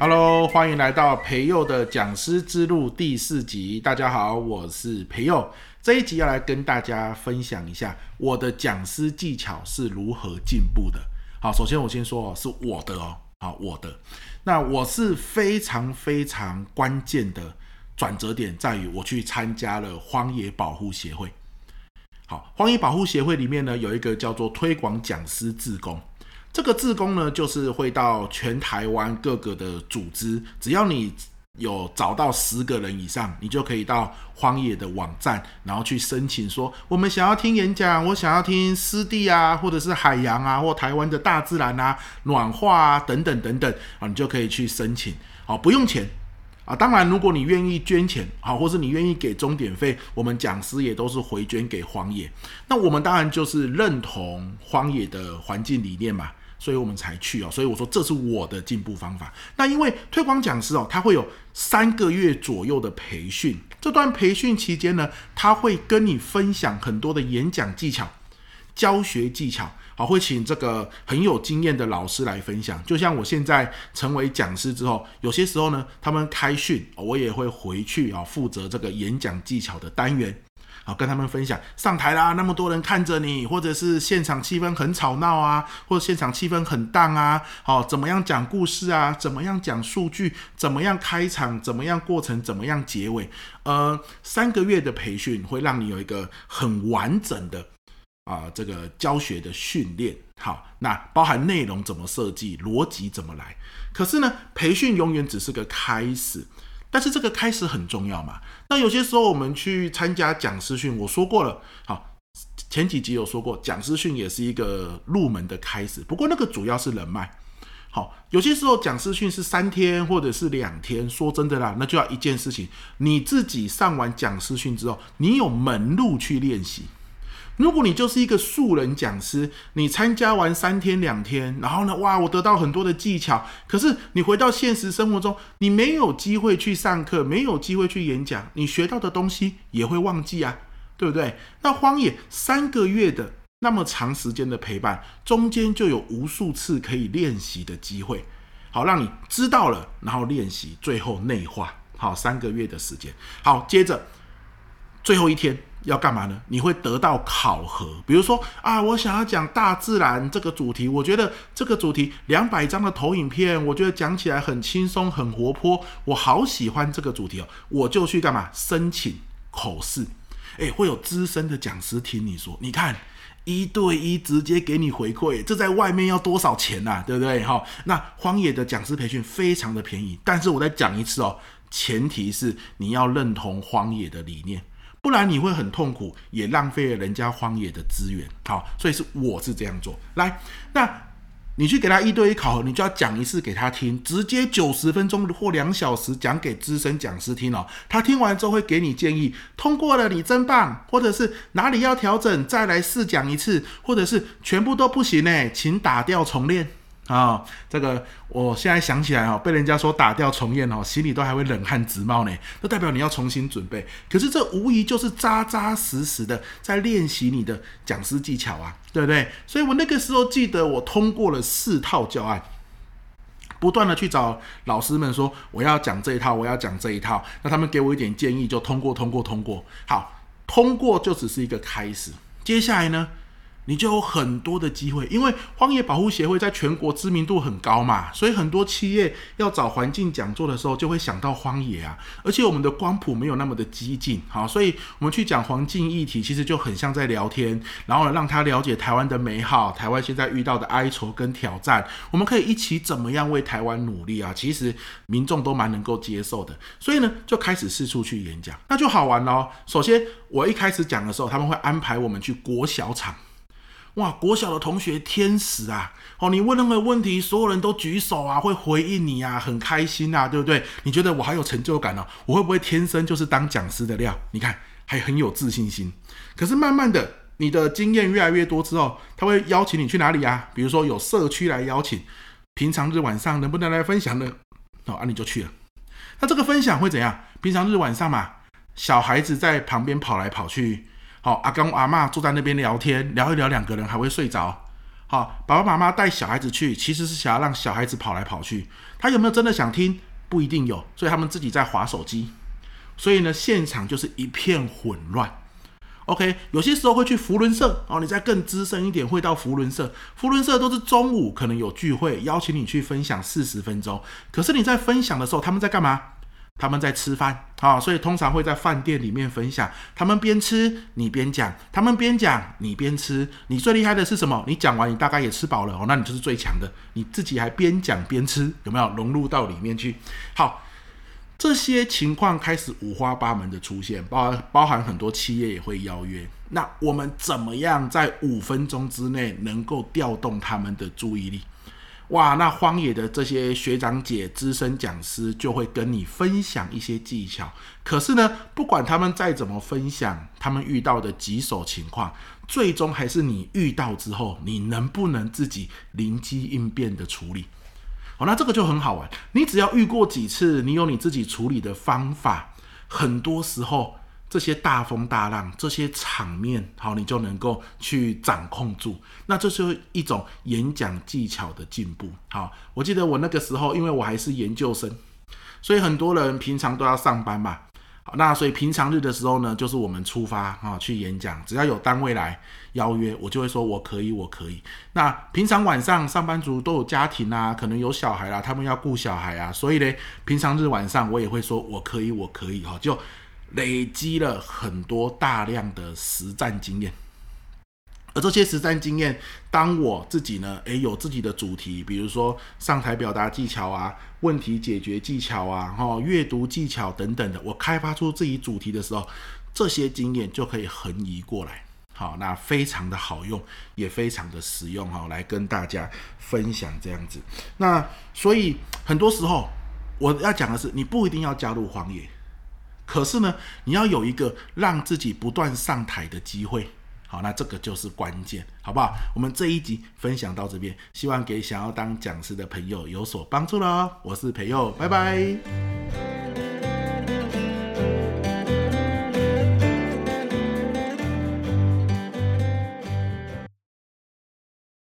Hello，欢迎来到培佑的讲师之路第四集。大家好，我是培佑。这一集要来跟大家分享一下我的讲师技巧是如何进步的。好，首先我先说哦，是我的哦，好，我的。那我是非常非常关键的转折点，在于我去参加了荒野保护协会。好，荒野保护协会里面呢，有一个叫做推广讲师自工。这个志工呢，就是会到全台湾各个的组织，只要你有找到十个人以上，你就可以到荒野的网站，然后去申请说，我们想要听演讲，我想要听湿地啊，或者是海洋啊，或台湾的大自然啊，暖化啊，等等等等啊，你就可以去申请，好，不用钱啊。当然，如果你愿意捐钱，好，或是你愿意给钟点费，我们讲师也都是回捐给荒野。那我们当然就是认同荒野的环境理念嘛。所以我们才去哦，所以我说这是我的进步方法。那因为推广讲师哦，他会有三个月左右的培训，这段培训期间呢，他会跟你分享很多的演讲技巧、教学技巧，好，会请这个很有经验的老师来分享。就像我现在成为讲师之后，有些时候呢，他们开训，我也会回去啊，负责这个演讲技巧的单元。好，跟他们分享上台啦，那么多人看着你，或者是现场气氛很吵闹啊，或者现场气氛很荡啊，好，怎么样讲故事啊？怎么样讲数据？怎么样开场？怎么样过程？怎么样结尾？呃，三个月的培训会让你有一个很完整的啊、这个教学的训练。好，那包含内容怎么设计，逻辑怎么来？可是呢，培训永远只是个开始。但是这个开始很重要嘛？那有些时候我们去参加讲师训，我说过了，好，前几集有说过，讲师训也是一个入门的开始。不过那个主要是人脉，好，有些时候讲师训是三天或者是两天。说真的啦，那就要一件事情，你自己上完讲师训之后，你有门路去练习。如果你就是一个素人讲师，你参加完三天两天，然后呢，哇，我得到很多的技巧，可是你回到现实生活中，你没有机会去上课，没有机会去演讲，你学到的东西也会忘记啊，对不对？那荒野三个月的那么长时间的陪伴，中间就有无数次可以练习的机会，好，让你知道了，然后练习，最后内化，好，三个月的时间，好，接着最后一天。要干嘛呢？你会得到考核，比如说啊，我想要讲大自然这个主题，我觉得这个主题两百张的投影片，我觉得讲起来很轻松、很活泼，我好喜欢这个主题哦，我就去干嘛？申请口试，诶，会有资深的讲师听你说，你看一对一直接给你回馈，这在外面要多少钱呐？对不对？哈，那荒野的讲师培训非常的便宜，但是我再讲一次哦，前提是你要认同荒野的理念。不然你会很痛苦，也浪费了人家荒野的资源。好，所以是我是这样做。来，那你去给他一对一考核，你就要讲一次给他听，直接九十分钟或两小时讲给资深讲师听哦。他听完之后会给你建议，通过了你真棒，或者是哪里要调整，再来试讲一次，或者是全部都不行呢，请打掉重练。啊、这个我现在想起来哦，被人家说打掉重练哦，心里都还会冷汗直冒呢。那代表你要重新准备。可是这无疑就是扎扎实实的在练习你的讲师技巧啊，对不对？所以我那个时候记得我通过了四套教案，不断的去找老师们说我要讲这一套，我要讲这一套。那他们给我一点建议，就通过，通过，通过。好，通过就只是一个开始。接下来呢？你就有很多的机会，因为荒野保护协会在全国知名度很高嘛，所以很多企业要找环境讲座的时候，就会想到荒野啊。而且我们的光谱没有那么的激进，好，所以我们去讲环境议题，其实就很像在聊天，然后呢，让他了解台湾的美好，台湾现在遇到的哀愁跟挑战，我们可以一起怎么样为台湾努力啊？其实民众都蛮能够接受的，所以呢，就开始四处去演讲，那就好玩咯。首先，我一开始讲的时候，他们会安排我们去国小场。哇，国小的同学天使啊！哦，你问任何问题，所有人都举手啊，会回应你啊，很开心啊，对不对？你觉得我还有成就感呢？我会不会天生就是当讲师的料？你看，还很有自信心。可是慢慢的，你的经验越来越多之后，他会邀请你去哪里啊？比如说有社区来邀请，平常日晚上能不能来分享呢？哦，啊，你就去了。那这个分享会怎样？平常日晚上嘛，小孩子在旁边跑来跑去。好，阿公阿嬷坐在那边聊天，聊一聊，两个人还会睡着。好，爸爸妈妈带小孩子去，其实是想要让小孩子跑来跑去。他有没有真的想听？不一定有，所以他们自己在滑手机。所以呢，现场就是一片混乱。OK，有些时候会去福伦社哦，你再更资深一点，会到福伦社。福伦社都是中午可能有聚会，邀请你去分享四十分钟。可是你在分享的时候，他们在干嘛？他们在吃饭啊、所以通常会在饭店里面分享。他们边吃你边讲，他们边讲你边吃。你最厉害的是什么？你讲完你大概也吃饱了哦，那你就是最强的。你自己还边讲边吃，有没有融入到里面去？好。这些情况开始五花八门的出现，包包含很多企业也会邀约。那我们怎么样在五分钟之内能够调动他们的注意力？哇，那荒野的这些学长姐、资深讲师就会跟你分享一些技巧。可是呢，不管他们再怎么分享，他们遇到的棘手情况，最终还是你遇到之后，你能不能自己灵机应变的处理？哦，那这个就很好玩。你只要遇过几次，你有你自己处理的方法，很多时候这些大风大浪、这些场面，好，你就能够去掌控住。那这就是一种演讲技巧的进步。好，我记得我那个时候，因为我还是研究生，所以很多人平常都要上班嘛。好那所以平常日的时候呢，就是我们出发啊去演讲，只要有单位来邀约，我就会说我可以，我可以。那平常晚上上班族都有家庭啊，可能有小孩啦，他们要顾小孩啊，所以呢，平常日晚上我也会说我可以，我可以哈，就累积了很多大量的实战经验。而这些实战经验，当我自己呢，诶，有自己的主题，比如说上台表达技巧啊，问题解决技巧啊，哈，阅读技巧等等的，我开发出自己主题的时候，这些经验就可以横移过来，好，那非常的好用，也非常的实用，哈，来跟大家分享这样子。那所以很多时候我要讲的是，你不一定要加入荒野，可是呢，你要有一个让自己不断上台的机会。好，那这个就是关键，好不好？我们这一集分享到这边，希望给想要当讲师的朋友有所帮助了。我是培佑，拜拜。